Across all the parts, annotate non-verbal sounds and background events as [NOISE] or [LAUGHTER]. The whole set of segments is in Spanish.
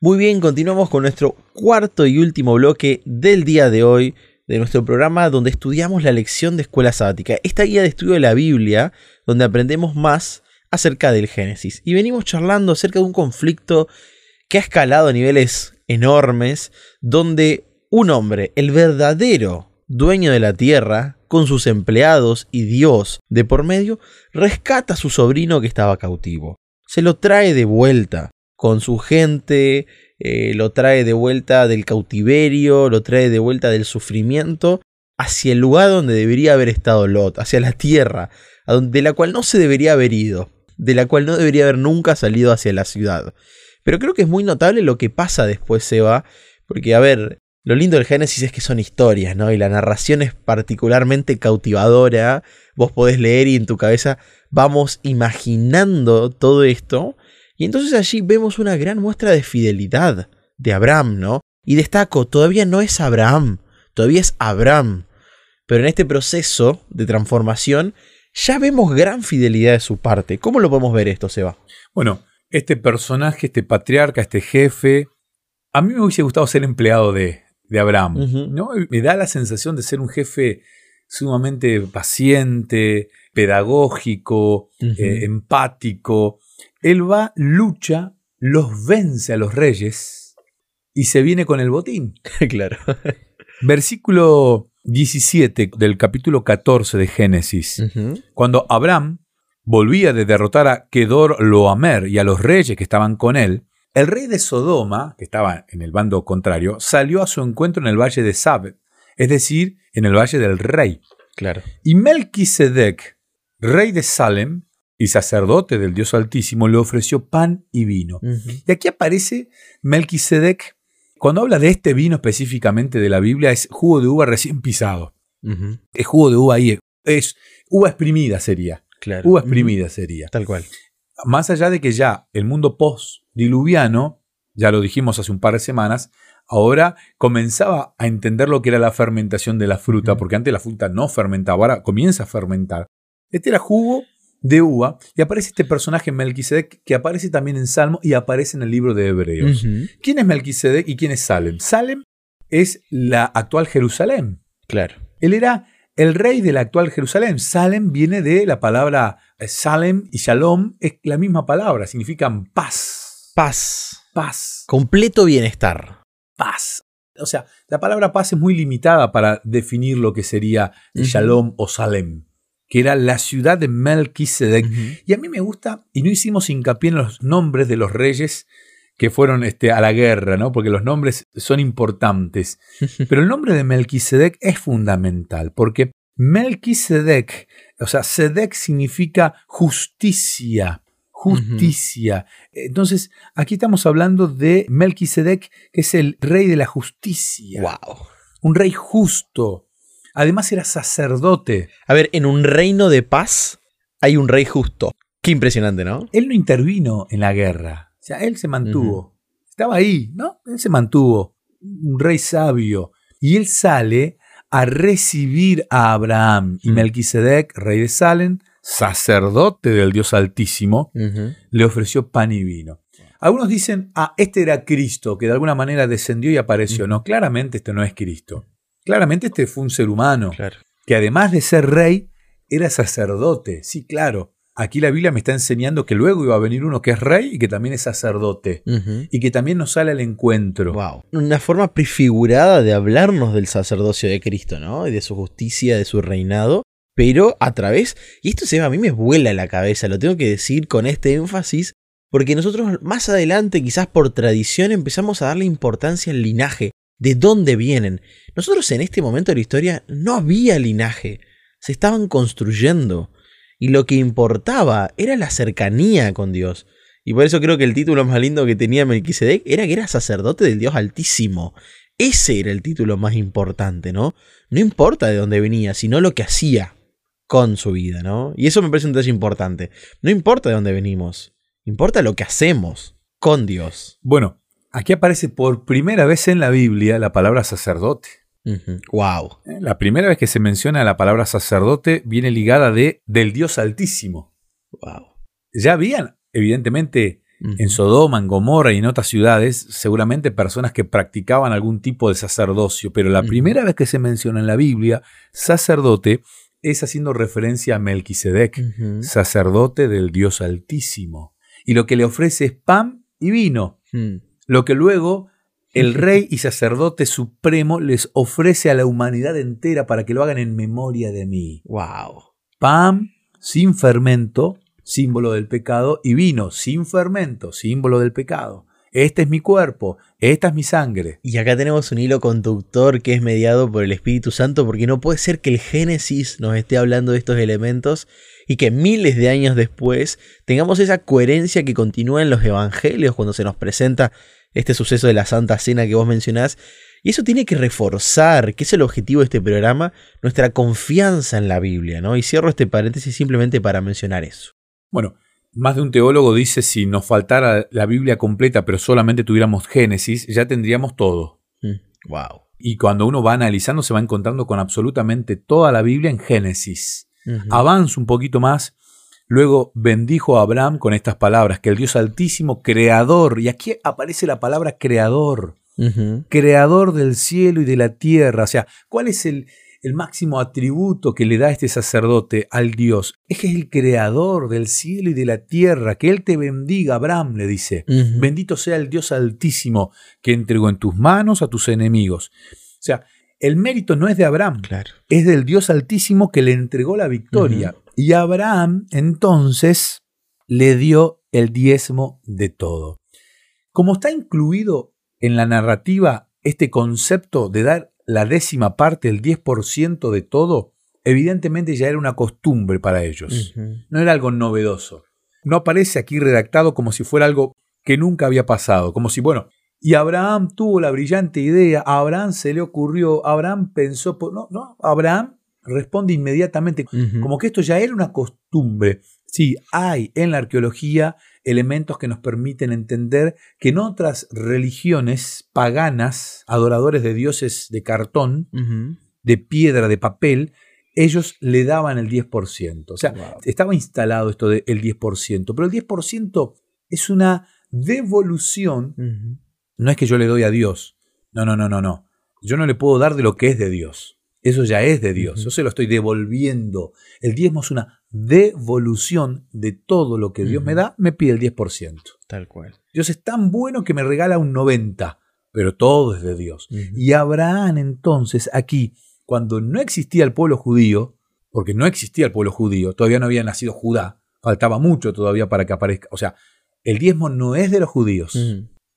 Muy bien, continuamos con nuestro cuarto y último bloque del día de hoy de nuestro programa donde estudiamos la lección de escuela sabática, esta guía de estudio de la Biblia donde aprendemos más acerca del Génesis. Y venimos charlando acerca de un conflicto que ha escalado a niveles enormes, donde un hombre, el verdadero dueño de la tierra, con sus empleados y Dios de por medio, rescata a su sobrino que estaba cautivo. Se lo trae de vuelta con su gente, eh, lo trae de vuelta del cautiverio, lo trae de vuelta del sufrimiento hacia el lugar donde debería haber estado Lot, hacia la tierra, de la cual no se debería haber ido, de la cual no debería haber nunca salido hacia la ciudad. Pero creo que es muy notable lo que pasa después, Seba, porque a ver, lo lindo del Génesis es que son historias, ¿no? Y la narración es particularmente cautivadora. Vos podés leer y en tu cabeza vamos imaginando todo esto y entonces allí vemos una gran muestra de fidelidad de Abraham, ¿no? Y destaco, todavía no es Abraham, todavía es Abraham. Pero en este proceso de transformación ya vemos gran fidelidad de su parte. ¿Cómo lo podemos ver esto, Seba? Bueno, este personaje, este patriarca, este jefe, a mí me hubiese gustado ser empleado de, Abraham. ¿no? Me da la sensación de ser un jefe sumamente paciente, pedagógico, eh, empático, él va, lucha, los vence a los reyes y se viene con el botín. [LAUGHS] claro. Versículo 17 del capítulo 14 de Génesis. Cuando Abraham volvía de derrotar a Kedor Loamer y a los reyes que estaban con él, el rey de Sodoma, que estaba en el bando contrario, salió a su encuentro en el valle de Sabed, es decir, en el valle del rey. Claro. Y Melquisedec, rey de Salem, y sacerdote del Dios Altísimo, le ofreció pan y vino. Y aquí aparece Melquisedec. Cuando habla de este vino específicamente de la Biblia, es jugo de uva recién pisado. Es jugo de uva ahí, es uva exprimida sería. Claro. Uva exprimida sería. Tal cual. Más allá de que ya el mundo post-diluviano, ya lo dijimos hace un par de semanas, ahora comenzaba a entender lo que era la fermentación de la fruta, porque antes la fruta no fermentaba, ahora comienza a fermentar. Este era jugo de uva y aparece este personaje Melquisedec que aparece también en Salmo y aparece en el libro de Hebreos. ¿Quién es Melquisedec y quién es Salem? Salem es la actual Jerusalén. Claro. Él era el rey de la actual Jerusalén. Salem viene de la palabra eh, Salem y Shalom, es la misma palabra, significan paz. Paz. Paz. Completo bienestar. Paz. O sea, la palabra paz es muy limitada para definir lo que sería Shalom o Salem que era la ciudad de Melquisedec. Y a mí me gusta, y no hicimos hincapié en los nombres de los reyes que fueron este, a la guerra, ¿no? porque los nombres son importantes. [LAUGHS] Pero el nombre de Melquisedec es fundamental, porque Melquisedec, o sea, Sedec significa justicia, justicia. Entonces, aquí estamos hablando de Melquisedec, que es el rey de la justicia. Wow. Un rey justo, Además era sacerdote. A ver, en un reino de paz hay un rey justo. Qué impresionante, ¿no? Él no intervino en la guerra. O sea, él se mantuvo. Estaba ahí, ¿no? Él se mantuvo. Un rey sabio. Y él sale a recibir a Abraham. Y Melquisedec, rey de Salem, sacerdote del Dios Altísimo, le ofreció pan y vino. Algunos dicen, ah, este era Cristo, que de alguna manera descendió y apareció. No, claramente este no es Cristo. Claramente este fue un ser humano, que además de ser rey, era sacerdote. Sí, claro. Aquí la Biblia me está enseñando que luego iba a venir uno que es rey y que también es sacerdote. Y que también nos sale al encuentro. Wow. Una forma prefigurada de hablarnos del sacerdocio de Cristo, ¿no? Y de su justicia, de su reinado. Pero a través. Y esto se a mí me vuela la cabeza, lo tengo que decir con este énfasis. Porque nosotros más adelante, quizás por tradición, empezamos a darle importancia al linaje de dónde vienen. Nosotros en este momento de la historia no había linaje, se estaban construyendo y lo que importaba era la cercanía con Dios. Y por eso creo que el título más lindo que tenía Melquisedec era que era sacerdote del Dios Altísimo. Ese era el título más importante, ¿no? No importa de dónde venía, sino lo que hacía con su vida, ¿no? Y eso me parece un detalle importante. No importa de dónde venimos, importa lo que hacemos con Dios. Bueno, Aquí aparece por primera vez en la Biblia la palabra sacerdote. Wow. Eh, la primera vez que se menciona la palabra sacerdote viene ligada de del Dios Altísimo. Wow. Ya habían, evidentemente, en Sodoma, en Gomorra y en otras ciudades, seguramente personas que practicaban algún tipo de sacerdocio, pero la primera vez que se menciona en la Biblia sacerdote es haciendo referencia a Melquisedec, sacerdote del Dios Altísimo. Y lo que le ofrece es pan y vino, Mm. Lo que luego el [LAUGHS] rey y sacerdote supremo les ofrece a la humanidad entera para que lo hagan en memoria de mí. Wow. Pan sin fermento, símbolo del pecado, y vino sin fermento, símbolo del pecado. Este es mi cuerpo, esta es mi sangre. Y acá tenemos un hilo conductor que es mediado por el Espíritu Santo, porque no puede ser que el Génesis nos esté hablando de estos elementos y que miles de años después tengamos esa coherencia que continúa en los evangelios cuando se nos presenta este suceso de la Santa Cena que vos mencionás. Y eso tiene que reforzar, que es el objetivo de este programa, nuestra confianza en la Biblia, ¿no? Y cierro este paréntesis simplemente para mencionar eso. Bueno, más de un teólogo dice si nos faltara la Biblia completa, pero solamente tuviéramos Génesis, ya tendríamos todo. Wow. Y cuando uno va analizando, se va encontrando con absolutamente toda la Biblia en Génesis. Avanza un poquito más. Luego bendijo a Abraham con estas palabras, que el Dios Altísimo, creador, y aquí aparece la palabra creador, creador del cielo y de la tierra. O sea, ¿cuál es el, el máximo atributo que le da este sacerdote al Dios? Es que es el creador del cielo y de la tierra. Que Él te bendiga, Abraham, le dice. Bendito sea el Dios Altísimo que entregó en tus manos a tus enemigos. O sea, el mérito no es de Abraham, Claro. es del Dios Altísimo que le entregó la victoria. Y Abraham entonces le dio el diezmo de todo. Como está incluido en la narrativa este concepto de dar la décima parte, el 10% de todo, evidentemente ya era una costumbre para ellos. No era algo novedoso. No aparece aquí redactado como si fuera algo que nunca había pasado, como si, bueno, y Abraham tuvo la brillante idea, a Abraham se le ocurrió, Abraham pensó, por- no, no, Abraham responde inmediatamente, como que esto ya era una costumbre. Sí, hay en la arqueología elementos que nos permiten entender que en otras religiones paganas, adoradores de dioses de cartón, de piedra, de papel, ellos le daban el 10%. O sea, Wow. estaba instalado esto del 10%, pero el 10% es una devolución, no es que yo le doy a Dios, no, no, no, no, no. Yo no le puedo dar de lo que es de Dios. Eso ya es de Dios, yo se lo estoy devolviendo. El diezmo es una devolución de todo lo que Dios me da, me pide el 10%. Tal cual. Dios es tan bueno que me regala un 90%, pero todo es de Dios. Y Abraham entonces aquí, cuando no existía el pueblo judío, porque no existía el pueblo judío, todavía no había nacido Judá, faltaba mucho todavía para que aparezca, o sea, el diezmo no es de los judíos,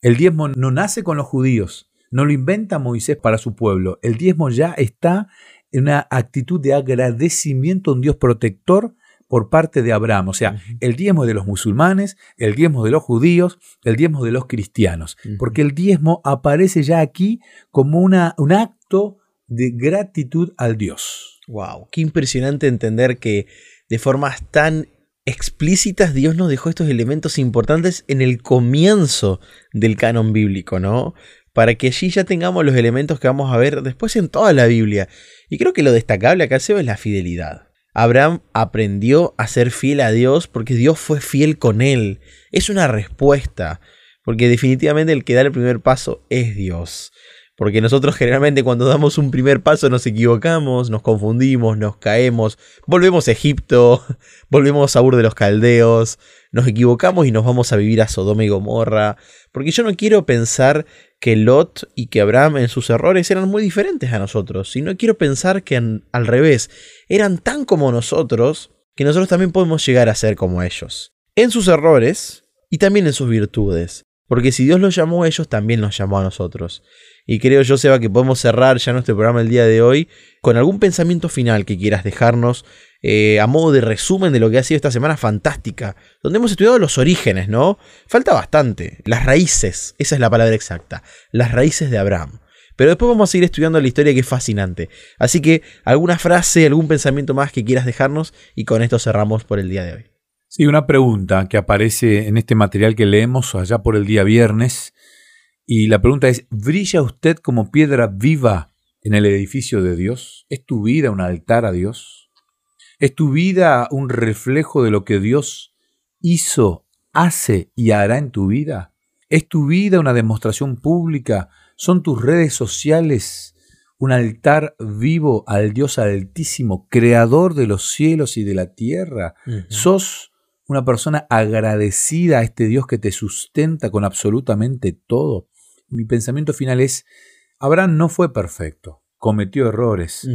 el diezmo no nace con los judíos, no lo inventa Moisés para su pueblo, el diezmo ya está en una actitud de agradecimiento a un Dios protector por parte de Abraham, o sea, el diezmo de los musulmanes, el diezmo de los judíos, el diezmo de los cristianos, porque el diezmo aparece ya aquí como una, un acto de gratitud al Dios. Wow, qué impresionante entender que de formas tan explícitas Dios nos dejó estos elementos importantes en el comienzo del canon bíblico, ¿no? Para que allí ya tengamos los elementos que vamos a ver después en toda la Biblia. Y creo que lo destacable acá es la fidelidad. Abraham aprendió a ser fiel a Dios porque Dios fue fiel con él. Es una respuesta, porque definitivamente el que da el primer paso es Dios. Porque nosotros generalmente cuando damos un primer paso nos equivocamos, nos confundimos, nos caemos, volvemos a Egipto, [LAUGHS] volvemos a Ur de los Caldeos, nos equivocamos y nos vamos a vivir a Sodoma y Gomorra. Porque yo no quiero pensar que Lot y que Abraham en sus errores eran muy diferentes a nosotros, sino quiero pensar que al revés, eran tan como nosotros que nosotros también podemos llegar a ser como ellos. En sus errores y también en sus virtudes. Porque si Dios los llamó a ellos, también nos llamó a nosotros. Y creo yo, Seba, que podemos cerrar ya nuestro programa el día de hoy con algún pensamiento final que quieras dejarnos eh, a modo de resumen de lo que ha sido esta semana fantástica, donde hemos estudiado los orígenes, ¿no? Falta bastante, las raíces, esa es la palabra exacta, las raíces de Abraham. Pero después vamos a seguir estudiando la historia que es fascinante. Así que alguna frase, algún pensamiento más que quieras dejarnos y con esto cerramos por el día de hoy. Sí, una pregunta que aparece en este material que leemos allá por el día viernes. Y la pregunta es, ¿brilla usted como piedra viva en el edificio de Dios? ¿Es tu vida un altar a Dios? ¿Es tu vida un reflejo de lo que Dios hizo hace y hará en tu vida? ¿Es tu vida una demostración pública? ¿Son tus redes sociales un altar vivo al Dios Altísimo, creador de los cielos y de la tierra? ¿Sos una persona agradecida a este Dios que te sustenta con absolutamente todo? Mi pensamiento final es, Abraham no fue perfecto, cometió errores.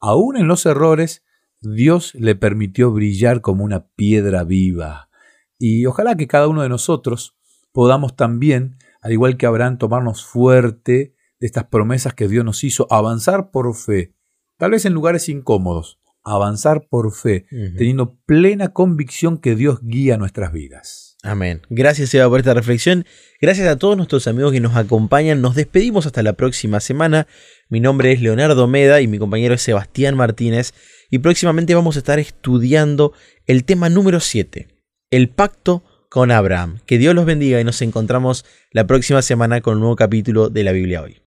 Aún en los errores, Dios le permitió brillar como una piedra viva. Y ojalá que cada uno de nosotros podamos también, al igual que Abraham, tomarnos fuerte de estas promesas que Dios nos hizo, avanzar por fe, tal vez en lugares incómodos, avanzar por fe, teniendo plena convicción que Dios guía nuestras vidas. Amén. Gracias Eva por esta reflexión. Gracias a todos nuestros amigos que nos acompañan. Nos despedimos hasta la próxima semana. Mi nombre es Leonardo Meda y mi compañero es Sebastián Martínez. Y próximamente vamos a estar estudiando el tema número 7, el pacto con Abraham. Que Dios los bendiga y nos encontramos la próxima semana con un nuevo capítulo de la Biblia hoy.